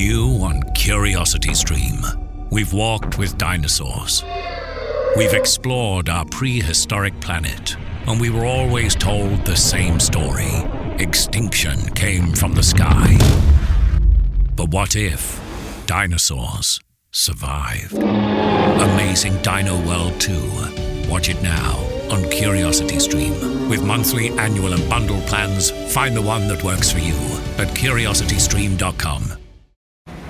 New on Curiosity Stream, we've walked with dinosaurs. We've explored our prehistoric planet, and we were always told the same story extinction came from the sky. But what if dinosaurs survived? Amazing Dino World 2. Watch it now on Curiosity Stream. With monthly, annual, and bundle plans, find the one that works for you at curiositystream.com.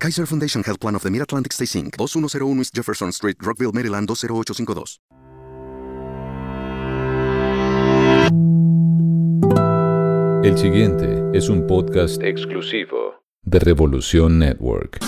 Kaiser Foundation Health Plan of the Mid-Atlantic Stay Inc., 2101 East Jefferson Street, Rockville, Maryland 20852. El siguiente es un podcast exclusivo de Revolución Network.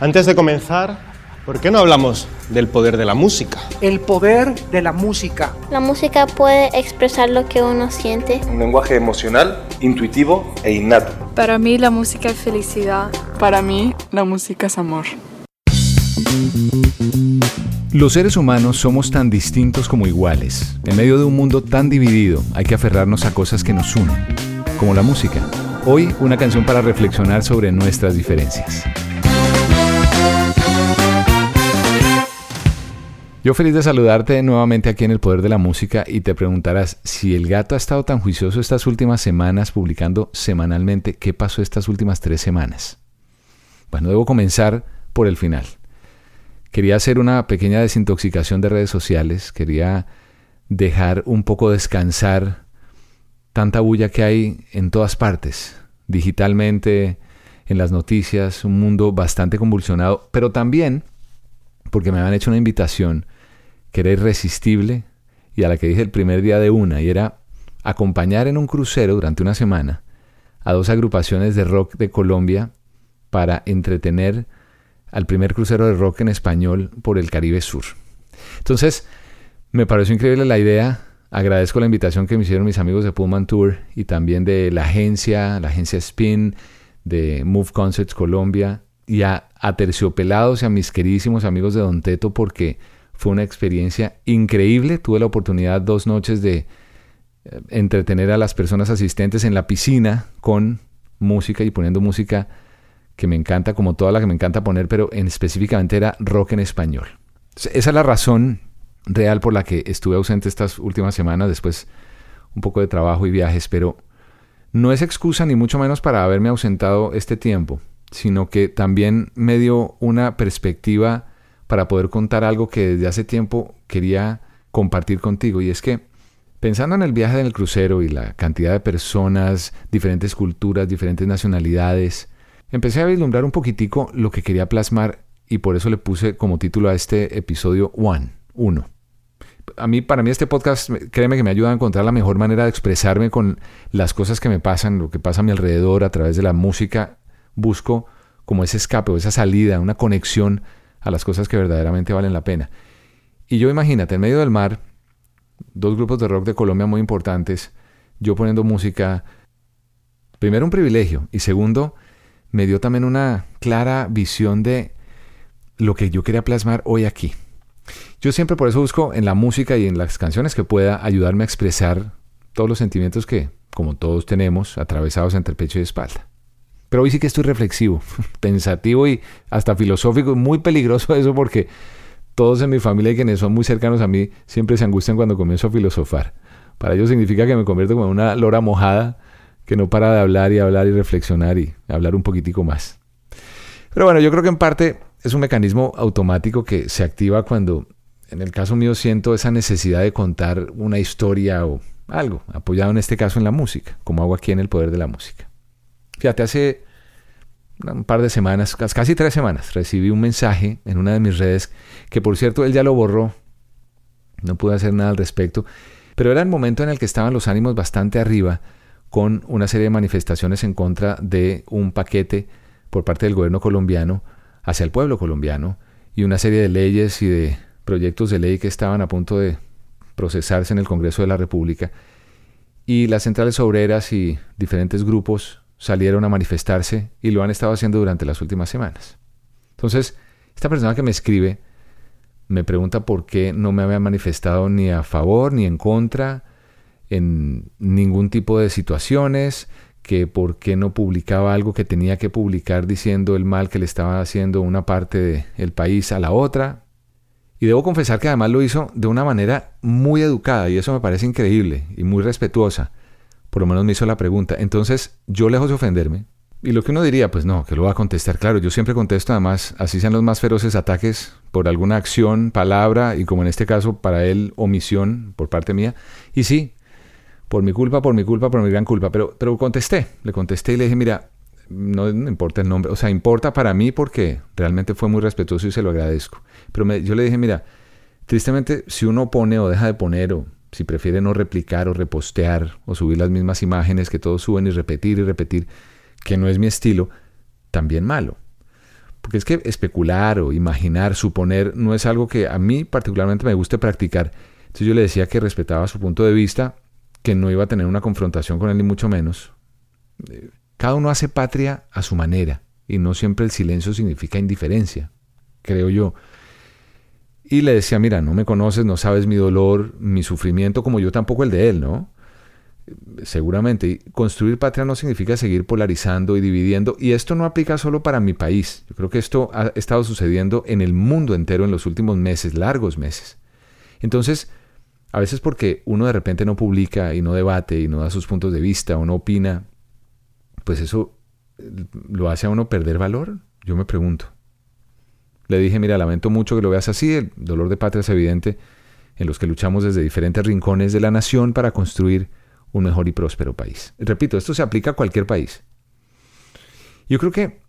Antes de comenzar, ¿por qué no hablamos del poder de la música? El poder de la música. La música puede expresar lo que uno siente. Un lenguaje emocional, intuitivo e innato. Para mí la música es felicidad. Para mí la música es amor. Los seres humanos somos tan distintos como iguales. En medio de un mundo tan dividido, hay que aferrarnos a cosas que nos unen, como la música. Hoy, una canción para reflexionar sobre nuestras diferencias. Yo feliz de saludarte nuevamente aquí en El Poder de la Música y te preguntarás si el gato ha estado tan juicioso estas últimas semanas publicando semanalmente, ¿qué pasó estas últimas tres semanas? Bueno, debo comenzar por el final. Quería hacer una pequeña desintoxicación de redes sociales, quería dejar un poco descansar tanta bulla que hay en todas partes, digitalmente, en las noticias, un mundo bastante convulsionado, pero también porque me habían hecho una invitación que era irresistible y a la que dije el primer día de una, y era acompañar en un crucero durante una semana a dos agrupaciones de rock de Colombia para entretener al primer crucero de rock en español por el Caribe Sur. Entonces, me pareció increíble la idea. Agradezco la invitación que me hicieron mis amigos de Pullman Tour y también de la agencia, la agencia Spin, de Move Concerts Colombia y a, a Terciopelados y a mis queridísimos amigos de Don Teto porque fue una experiencia increíble. Tuve la oportunidad dos noches de eh, entretener a las personas asistentes en la piscina con música y poniendo música que me encanta, como toda la que me encanta poner, pero en, específicamente era rock en español. Esa es la razón real por la que estuve ausente estas últimas semanas, después un poco de trabajo y viajes, pero no es excusa ni mucho menos para haberme ausentado este tiempo, sino que también me dio una perspectiva para poder contar algo que desde hace tiempo quería compartir contigo, y es que pensando en el viaje del crucero y la cantidad de personas, diferentes culturas, diferentes nacionalidades, empecé a vislumbrar un poquitico lo que quería plasmar y por eso le puse como título a este episodio One, uno. A mí, para mí este podcast, créeme que me ayuda a encontrar la mejor manera de expresarme con las cosas que me pasan, lo que pasa a mi alrededor a través de la música. Busco como ese escape o esa salida, una conexión a las cosas que verdaderamente valen la pena. Y yo imagínate, en medio del mar, dos grupos de rock de Colombia muy importantes, yo poniendo música, primero un privilegio y segundo, me dio también una clara visión de lo que yo quería plasmar hoy aquí. Yo siempre por eso busco en la música y en las canciones que pueda ayudarme a expresar todos los sentimientos que, como todos tenemos, atravesados entre pecho y espalda. Pero hoy sí que estoy reflexivo, pensativo y hasta filosófico, muy peligroso eso porque todos en mi familia y quienes son muy cercanos a mí siempre se angustian cuando comienzo a filosofar. Para ellos significa que me convierto como en una lora mojada que no para de hablar y hablar y reflexionar y hablar un poquitico más. Pero bueno, yo creo que en parte es un mecanismo automático que se activa cuando, en el caso mío, siento esa necesidad de contar una historia o algo, apoyado en este caso en la música, como hago aquí en el poder de la música. Fíjate, hace un par de semanas, casi tres semanas, recibí un mensaje en una de mis redes, que por cierto él ya lo borró, no pude hacer nada al respecto, pero era el momento en el que estaban los ánimos bastante arriba, con una serie de manifestaciones en contra de un paquete por parte del gobierno colombiano hacia el pueblo colombiano y una serie de leyes y de proyectos de ley que estaban a punto de procesarse en el Congreso de la República. Y las centrales obreras y diferentes grupos salieron a manifestarse y lo han estado haciendo durante las últimas semanas. Entonces, esta persona que me escribe me pregunta por qué no me había manifestado ni a favor ni en contra en ningún tipo de situaciones, que por qué no publicaba algo que tenía que publicar diciendo el mal que le estaba haciendo una parte del país a la otra. Y debo confesar que además lo hizo de una manera muy educada y eso me parece increíble y muy respetuosa. Por lo menos me hizo la pregunta. Entonces yo lejos de ofenderme, y lo que uno diría, pues no, que lo va a contestar. Claro, yo siempre contesto, además, así sean los más feroces ataques por alguna acción, palabra, y como en este caso para él, omisión por parte mía. Y sí, por mi culpa, por mi culpa, por mi gran culpa. Pero, pero contesté, le contesté y le dije, mira, no, importa el nombre, o sea, importa para mí porque realmente fue muy respetuoso y se lo agradezco. Pero yo le dije, mira, tristemente, si uno pone o deja de poner, o si prefiere no replicar o repostear, o subir las mismas imágenes que todos suben y repetir y repetir, que no es mi estilo, también malo. Porque es que especular o imaginar, suponer, no es algo que a mí particularmente me guste practicar. Entonces yo le decía que respetaba su punto de vista, que no iba a tener una confrontación con él ni mucho menos. Eh, cada uno hace patria a su manera y no siempre el silencio significa indiferencia, creo yo. Y le decía, mira, no me conoces, no sabes mi dolor, mi sufrimiento, como yo tampoco el de él, ¿no? seguramente. Construir patria no significa seguir polarizando y dividiendo. Y esto no aplica solo para mi país. Yo creo que esto ha estado sucediendo en el mundo entero en los últimos meses, largos meses. Entonces, a veces porque uno de repente no publica y no debate y no da sus puntos de vista o no opina, pues eso eh, lo hace a uno perder valor. Yo me pregunto. Le dije, mira, lamento mucho que lo veas así. El dolor de patria es evidente en los que luchamos desde diferentes rincones de la nación para construir un mejor y próspero país. repito, esto se aplica a cualquier país. Yo creo que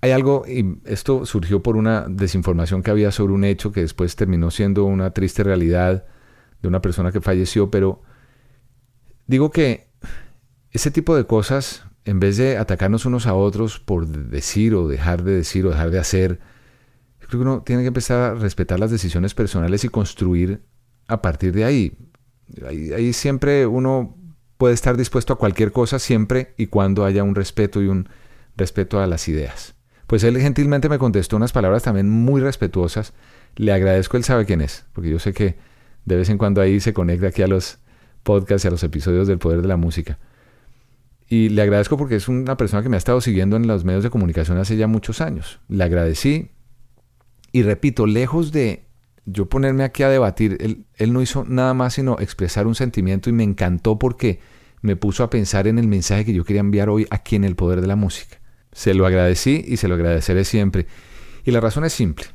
hay algo, y esto surgió por una desinformación que había sobre un hecho que después terminó siendo una triste realidad de una persona que falleció, pero digo que ese tipo de cosas, en vez de atacarnos unos a otros por decir o dejar de decir o dejar de hacer, creo que uno tiene que empezar a respetar las decisiones personales y construir a partir de ahí. Ahí, siempre uno puede estar dispuesto a cualquier cosa siempre y cuando haya un respeto y un respeto a las ideas. Pues él gentilmente me contestó unas palabras también muy respetuosas. Le agradezco, él sabe quién es, porque yo sé que de vez en cuando ahí se conecta aquí a los podcasts y a los episodios del Poder de la Música. Y le agradezco porque es una persona que me ha estado siguiendo en los medios de comunicación hace ya muchos años. Le agradecí y repito, lejos de yo ponerme aquí a debatir, él, él no hizo nada más sino expresar un sentimiento y me encantó porque me puso a pensar en el mensaje que yo quería enviar hoy aquí en el poder de la música. Se lo agradecí y se lo agradeceré siempre. Y la razón es simple.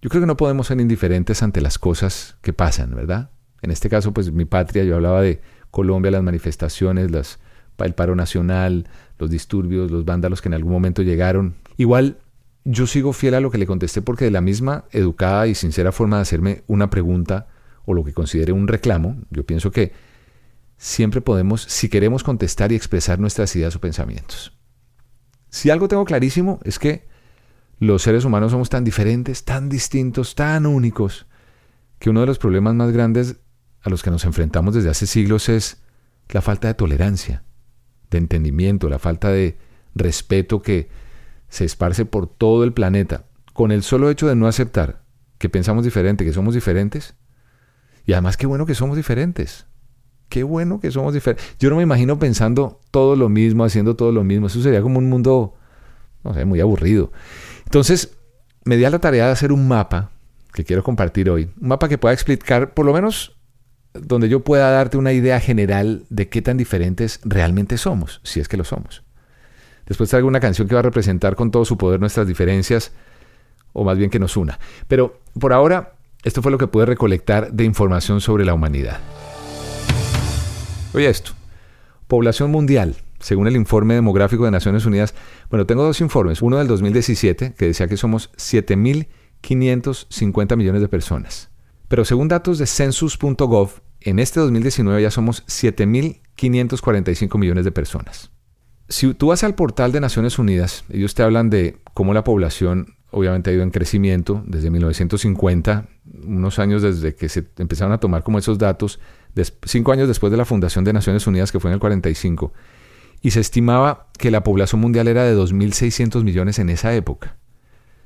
Yo creo que no podemos ser indiferentes ante las cosas que pasan, ¿verdad? En este caso, pues mi patria, yo hablaba de Colombia, las manifestaciones, las, el paro nacional, los disturbios, los vándalos que en algún momento llegaron. Igual yo sigo fiel a lo que le contesté porque de la misma educada y sincera forma de hacerme una pregunta o lo que considere un reclamo, yo pienso que siempre podemos, si queremos contestar y expresar nuestras ideas o pensamientos. Si algo tengo clarísimo es que los seres humanos somos tan diferentes, tan distintos, tan únicos, que uno de los problemas más grandes a los que nos enfrentamos desde hace siglos es la falta de tolerancia, de entendimiento, la falta de respeto que se esparce por todo el planeta con el solo hecho de no aceptar que pensamos diferente, que somos diferentes. Y además qué bueno que somos diferentes. Qué bueno que somos diferentes. Yo no me imagino pensando todo lo mismo, haciendo todo lo mismo. Eso sería como un mundo, no sé, muy aburrido. Entonces, me di a la tarea de hacer un mapa que quiero compartir hoy. Un mapa que pueda explicar, por lo menos, donde yo pueda darte una idea general de qué tan diferentes realmente somos, si es que lo somos. Después traigo una canción que va a representar con todo su poder nuestras diferencias, o más bien que nos una. Pero por ahora, esto fue lo que pude recolectar de información sobre la humanidad. Oye esto, población mundial, según el informe demográfico de Naciones Unidas. Bueno, tengo dos informes, uno del 2017, que decía que somos 7.550 millones de personas. Pero según datos de census.gov, en este 2019 ya somos 7.000 545 millones de personas. Si tú vas al portal de Naciones Unidas, ellos te hablan de cómo la población obviamente ha ido en crecimiento desde 1950, unos años desde que se empezaron a tomar como esos datos, cinco años después de la fundación de Naciones Unidas, que fue en el 45, y se estimaba que la población mundial era de 2.600 millones en esa época.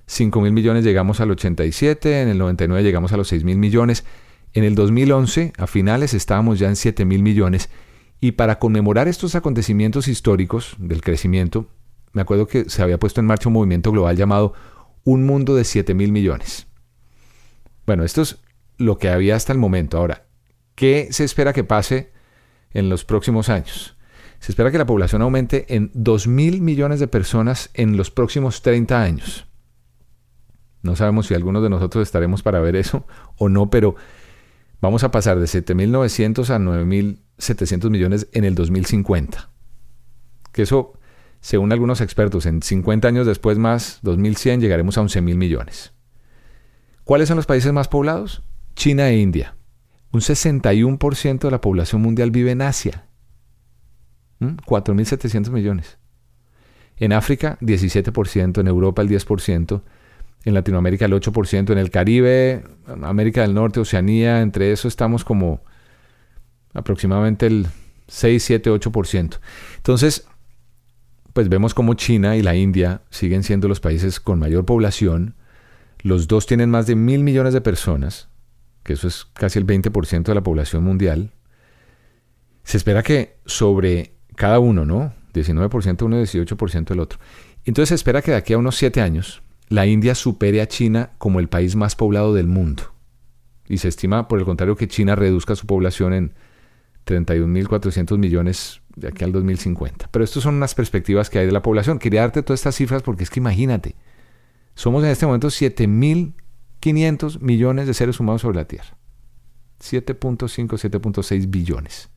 5.000 millones llegamos al 87, en el 99 llegamos a los 6.000 millones, en el 2011, a finales, estábamos ya en 7.000 millones, y para conmemorar estos acontecimientos históricos del crecimiento, me acuerdo que se había puesto en marcha un movimiento global llamado Un Mundo de 7.000 millones. Bueno, esto es lo que había hasta el momento. Ahora, ¿qué se espera que pase en los próximos años? Se espera que la población aumente en 2.000 millones de personas en los próximos 30 años. No sabemos si algunos de nosotros estaremos para ver eso o no, pero vamos a pasar de 7.900 a 9.700 millones en el 2050. Que eso, según algunos expertos, en 50 años después más, 2100, llegaremos a 11.000 millones. ¿Cuáles son los países más poblados? China e India. Un 61% de la población mundial vive en Asia. 4.700 ¿Mm? millones. En África, 17%, en Europa el 10%, en Latinoamérica el 8%, en el Caribe, América del Norte, Oceanía, entre eso estamos como aproximadamente el 6, 7, 8%. Entonces, pues vemos como China y la India siguen siendo los países con mayor población, los dos tienen más de mil millones de personas, que eso es casi el 20% de la población mundial. Se espera que sobre cada uno, ¿no? 19% uno y 18% el otro. Entonces se espera que de aquí a unos 7 años la India supere a China como el país más poblado del mundo. Y se estima, por el contrario, que China reduzca su población en 31.400 millones de aquí al 2050. Pero estas son unas perspectivas que hay de la población. Quería darte todas estas cifras porque es que imagínate, somos en este momento 7.500 millones de seres humanos sobre la Tierra. 7.5, 7.6 billones.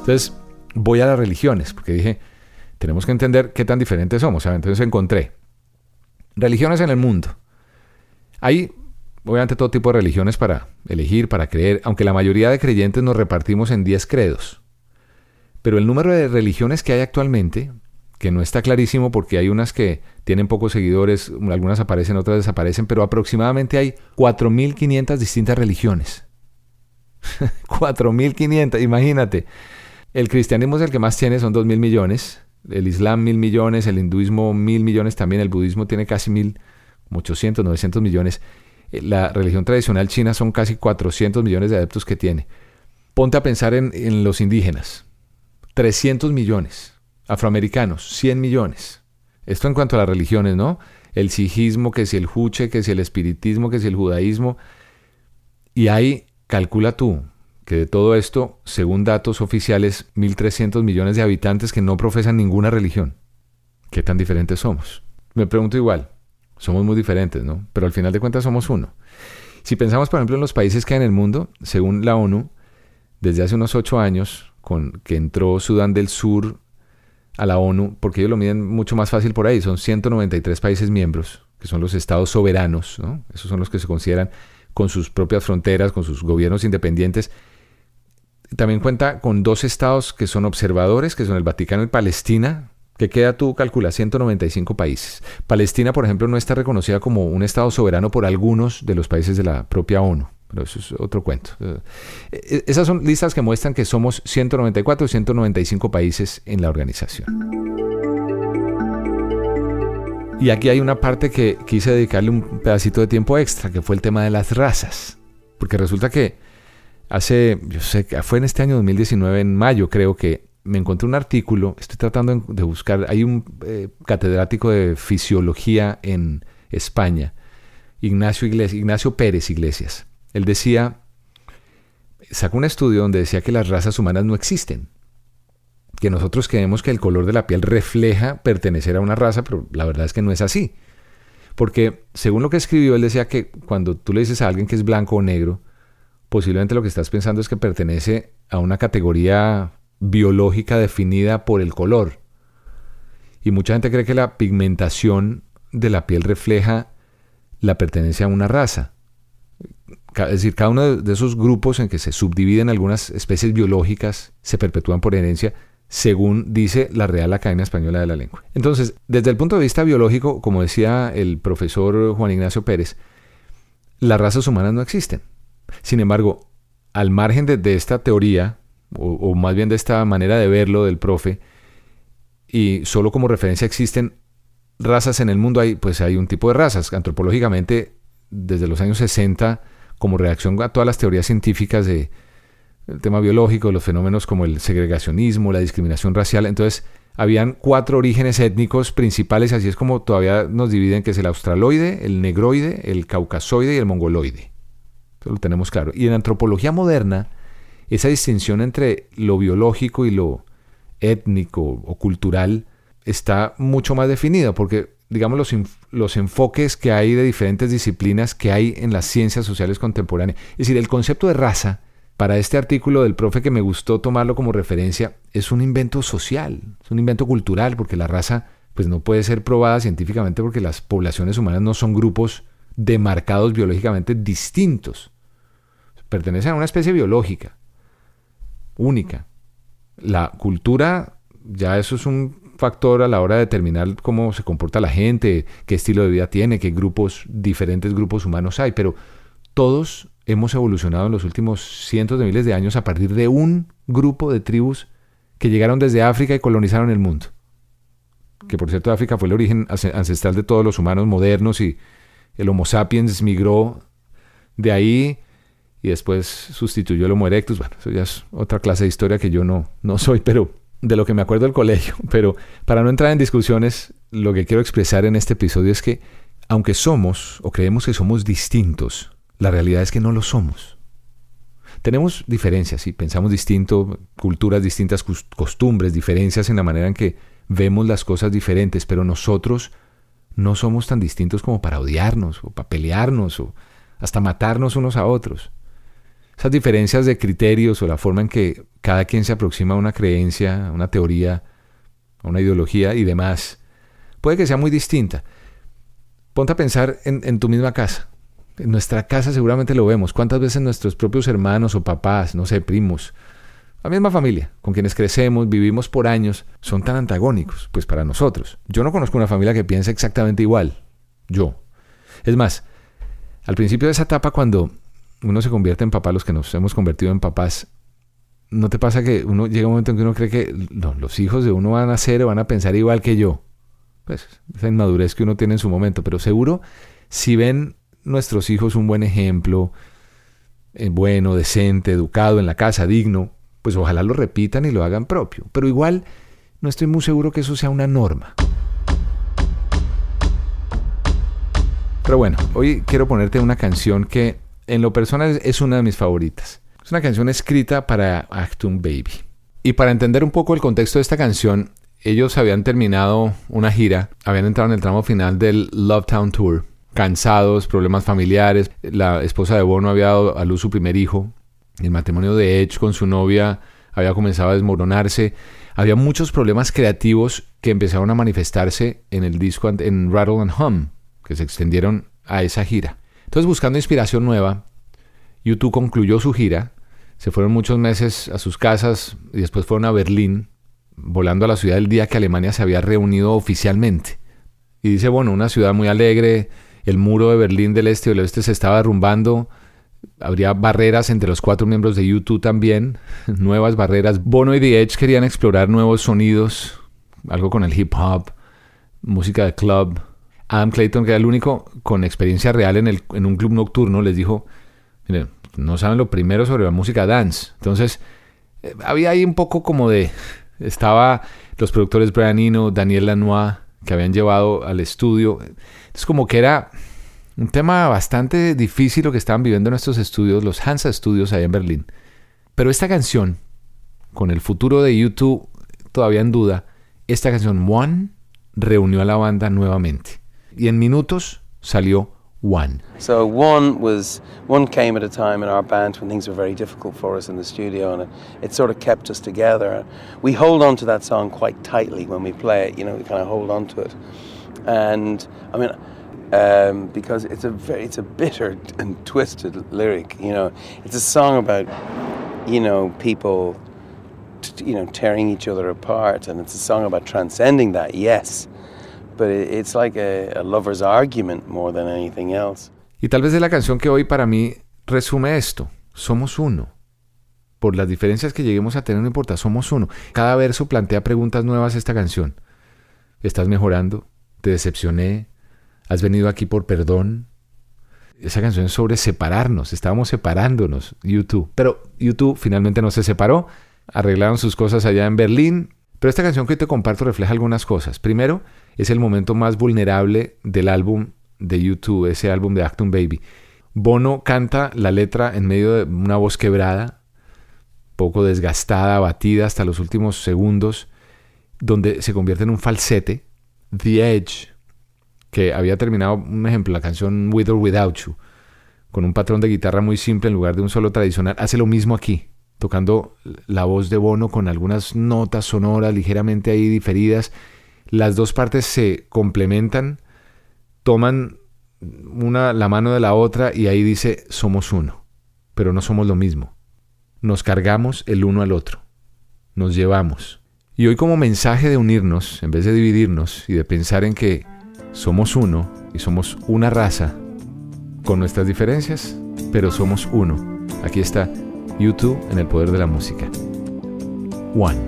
Entonces, voy a las religiones, porque dije, tenemos que entender qué tan diferentes somos. Entonces encontré religiones en el mundo. Hay, obviamente, todo tipo de religiones para elegir, para creer, aunque la mayoría de creyentes nos repartimos en 10 credos. Pero el número de religiones que hay actualmente, que no está clarísimo porque hay unas que tienen pocos seguidores, algunas aparecen, otras desaparecen, pero aproximadamente hay 4.500 distintas religiones. 4.500, imagínate. El cristianismo es el que más tiene, son 2.000 millones. El islam mil millones, el hinduismo mil millones también, el budismo tiene casi mil, 800, 900 millones. Eh, la religión tradicional china son casi 400 millones de adeptos que tiene. Ponte a pensar en, en los indígenas. 300 millones. Afroamericanos, 100 millones. Esto en cuanto a las religiones, ¿no? El sijismo, que si el juche, que si el espiritismo, que si el judaísmo. Y ahí, calcula tú, que de todo esto, según datos oficiales, 1.300 millones de habitantes que no profesan ninguna religión. ¿Qué tan diferentes somos? Me pregunto igual, somos muy diferentes, ¿no? Pero al final de cuentas somos uno. Si pensamos, por ejemplo, en los países que hay en el mundo, según la ONU, desde hace unos ocho años, con que entró Sudán del Sur a la ONU, porque ellos lo miden mucho más fácil por ahí, son 193 países miembros, que son los estados soberanos, ¿no? esos son los que se consideran con sus propias fronteras, con sus gobiernos independientes. También cuenta con dos estados que son observadores, que son el Vaticano y Palestina, que queda tú calcula 195 países. Palestina, por ejemplo, no está reconocida como un estado soberano por algunos de los países de la propia ONU pero eso es otro cuento. Eh, eh, esas son listas que muestran que somos 194 o 195 países en la organización. Y aquí hay una parte que quise dedicarle un pedacito de tiempo extra, que fue el tema de las razas. Porque resulta que hace, yo sé que fue en este año 2019, en mayo creo que me encontré un artículo, estoy tratando de buscar, hay un eh, catedrático de fisiología en España, Ignacio, Ignacio Pérez Iglesias él decía, sacó un estudio donde decía que las razas humanas no existen, que nosotros creemos que el color de la piel refleja pertenecer a una raza, pero la verdad es que no es así. Porque según lo que escribió, él decía que cuando tú le dices a alguien que es blanco o negro, posiblemente lo que estás pensando es que pertenece a una categoría biológica definida por el color. Y mucha gente cree que la pigmentación de la piel refleja la pertenencia a una raza. Es decir, cada uno de esos grupos en que se subdividen algunas especies biológicas se perpetúan por herencia, según dice la Real Academia Española de la Lengua. Entonces, desde el punto de vista biológico, como decía el profesor Juan Ignacio Pérez, las razas humanas no existen. Sin embargo, al margen de, esta teoría, o, más bien de esta manera de verlo del profe, y solo como referencia existen razas en el mundo, hay, pues hay un tipo de razas. Antropológicamente, desde los años 60, como reacción a todas las teorías científicas de el tema biológico, los fenómenos como el segregacionismo, la discriminación racial, entonces habían cuatro orígenes étnicos principales, así es como todavía nos dividen, que es el australoide, el negroide, el caucasoide y el mongoloide. Eso lo tenemos claro. Y en antropología moderna, esa distinción entre lo biológico y lo étnico o cultural está mucho más definida, porque digamos los, los enfoques que hay de diferentes disciplinas que hay en las ciencias sociales contemporáneas. Es decir, el concepto de raza, para este artículo del profe que me gustó tomarlo como referencia, es un invento social, es un invento cultural, porque la raza pues no puede ser probada científicamente porque las poblaciones humanas no son grupos demarcados biológicamente distintos. Pertenecen a una especie biológica, única. La cultura, ya eso es un factor a la hora de determinar cómo se comporta la gente, qué estilo de vida tiene, qué grupos, diferentes grupos humanos hay, pero todos hemos evolucionado en los últimos cientos de miles de años a partir de un grupo de tribus que llegaron desde África y colonizaron el mundo. Que por cierto África fue el origen ancestral de todos los humanos modernos y el Homo sapiens migró de ahí y después sustituyó el Homo erectus. Bueno, eso ya es otra clase de historia que yo no, no soy, pero de lo que me acuerdo del colegio, pero para no entrar en discusiones, lo que quiero expresar en este episodio es que, aunque somos o creemos que somos distintos, la realidad es que no lo somos. Tenemos diferencias, sí, pensamos distinto, culturas distintas, costumbres, diferencias en la manera en que vemos las cosas diferentes, pero nosotros no somos tan distintos como para odiarnos o para pelearnos o hasta matarnos unos a otros. Esas diferencias de criterios o la forma en que cada quien se aproxima a una creencia, a una teoría, a una ideología y demás, puede que sea muy distinta. Ponte a pensar en, tu misma casa. En nuestra casa seguramente lo vemos. ¿Cuántas veces nuestros propios hermanos o papás, no sé, primos, la misma familia, con quienes crecemos, vivimos por años, son tan antagónicos, pues para nosotros. Yo no conozco una familia que piense exactamente igual. Yo. Es más, al principio de esa etapa, cuando uno se convierte en papá, los que nos hemos convertido en papás, ¿no te pasa que uno llega un momento en que uno cree que los hijos de uno van a ser o van a pensar igual que yo? Pues esa inmadurez que uno tiene en su momento, pero seguro si ven nuestros hijos un buen ejemplo, eh, bueno, decente, educado en la casa, digno, pues ojalá lo repitan y lo hagan propio. Pero igual no estoy muy seguro que eso sea una norma. Pero bueno, hoy quiero ponerte una canción que en lo personal es una de mis favoritas. Es una canción escrita para Actum Baby. Y para entender un poco el contexto de esta canción, ellos habían terminado una gira, habían entrado en el tramo final del Love Town Tour, cansados, problemas familiares. La esposa de Bono había dado a luz su primer hijo. El matrimonio de Edge con su novia había comenzado a desmoronarse. Había muchos problemas creativos que empezaron a manifestarse en el disco en Rattle and Hum, que se extendieron a esa gira. Entonces, buscando inspiración nueva, YouTube concluyó su gira se fueron muchos meses a sus casas y después fueron a Berlín, volando a la ciudad el día que Alemania se había reunido oficialmente. Y dice, bueno, una ciudad muy alegre, el muro de Berlín del este y del oeste se estaba derrumbando, habría barreras entre los cuatro miembros de YouTube también, nuevas barreras. Bono y The Edge querían explorar nuevos sonidos, algo con el hip hop, música de club. Adam Clayton, que era el único con experiencia real en, el, en un club nocturno, les dijo, miren, no saben lo primero sobre la música dance. Entonces, eh, había ahí un poco como de... Estaba los productores Brian Eno, Daniel Lanois, que habían llevado al estudio. Es como que era un tema bastante difícil lo que estaban viviendo en estos estudios, los Hansa Studios ahí en Berlín. Pero esta canción, con el futuro de YouTube todavía en duda, esta canción One reunió a la banda nuevamente. Y en minutos salió one. So one was one came at a time in our band when things were very difficult for us in the studio, and it, it, sort of kept us together. We hold on to that song quite tightly when we play it. You know, we kind of hold on to it, and I mean. um, because it's a very, it's a bitter and twisted lyric. You know, it's a song about, you know, people, you know, tearing each other apart, and it's a song about transcending that. Yes, Y tal vez es la canción que hoy para mí resume esto. Somos uno. Por las diferencias que lleguemos a tener, no importa, somos uno. Cada verso plantea preguntas nuevas esta canción. ¿Estás mejorando? ¿Te decepcioné? ¿Has venido aquí por perdón? Esa canción es sobre separarnos. Estábamos separándonos, YouTube. Pero YouTube finalmente no se separó. Arreglaron sus cosas allá en Berlín. Pero esta canción que te comparto refleja algunas cosas. Primero, es el momento más vulnerable del álbum de YouTube, ese álbum de Acton Baby. Bono canta la letra en medio de una voz quebrada, poco desgastada, abatida hasta los últimos segundos, donde se convierte en un falsete. The Edge, que había terminado, un ejemplo, la canción With or Without You, con un patrón de guitarra muy simple en lugar de un solo tradicional, hace lo mismo aquí, tocando la voz de Bono con algunas notas sonoras ligeramente ahí diferidas. Las dos partes se complementan, toman una la mano de la otra y ahí dice somos uno, pero no somos lo mismo. Nos cargamos el uno al otro, nos llevamos. Y hoy como mensaje de unirnos, en vez de dividirnos y de pensar en que somos uno y somos una raza, con nuestras diferencias, pero somos uno. Aquí está YouTube en el poder de la música. One.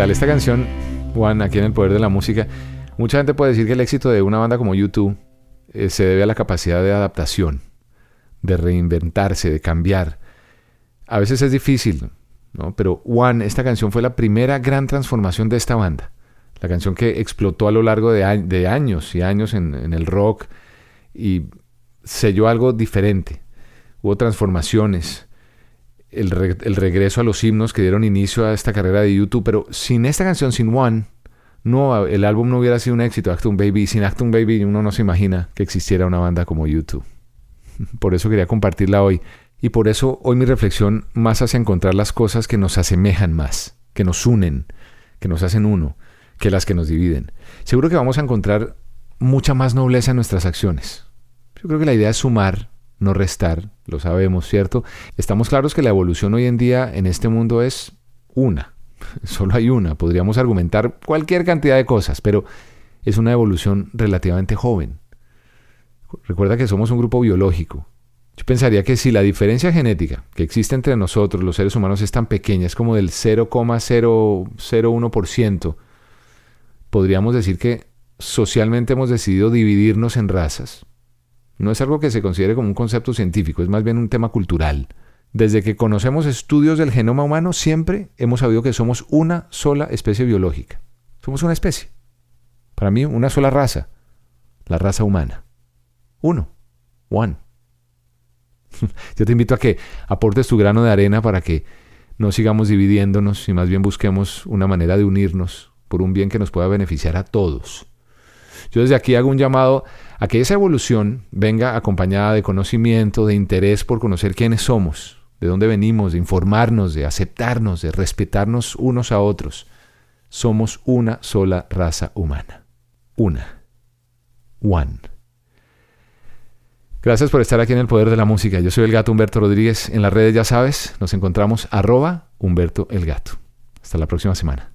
Whoa. ¿Qué tal esta canción, Juan, aquí en el poder de la música? Mucha gente puede decir que el éxito de una banda como YouTube eh, se debe a la capacidad de adaptación, de reinventarse, de cambiar. A veces es difícil, ¿no? Pero One, esta canción fue la primera gran transformación de esta banda. La canción que explotó a lo largo de años y años en, en el rock y selló algo diferente. Hubo transformaciones, el, re- el regreso a los himnos que dieron inicio a esta carrera de YouTube, pero sin esta canción, sin One, no, el álbum no hubiera sido un éxito. Acton Baby, sin Acton Baby uno no se imagina que existiera una banda como YouTube. Por eso quería compartirla hoy. Y por eso hoy mi reflexión más hacia encontrar las cosas que nos asemejan más, que nos unen, que nos hacen uno, que las que nos dividen. Seguro que vamos a encontrar mucha más nobleza en nuestras acciones. Yo creo que la idea es sumar, no restar, lo sabemos, ¿cierto? Estamos claros que la evolución hoy en día en este mundo es una. Solo hay una. Podríamos argumentar cualquier cantidad de cosas, pero es una evolución relativamente joven. Recuerda que somos un grupo biológico. Yo pensaría que si la diferencia genética que existe entre nosotros, los seres humanos, es tan pequeña, es como del 0,001%, podríamos decir que socialmente hemos decidido dividirnos en razas. No es algo que se considere como un concepto científico, es más bien un tema cultural. Desde que conocemos estudios del genoma humano, siempre hemos sabido que somos una sola especie biológica. Somos una especie. Para mí, una sola raza. La raza humana. Uno. One. Yo te invito a que aportes tu grano de arena para que no sigamos dividiéndonos y más bien busquemos una manera de unirnos por un bien que nos pueda beneficiar a todos. Yo desde aquí hago un llamado a que esa evolución venga acompañada de conocimiento, de interés por conocer quiénes somos, de dónde venimos, de informarnos, de aceptarnos, de respetarnos unos a otros. Somos una sola raza humana. Una. One. Gracias por estar aquí en el Poder de la Música. Yo soy el gato Humberto Rodríguez. En las redes ya sabes, nos encontramos arroba Humberto el Gato. Hasta la próxima semana.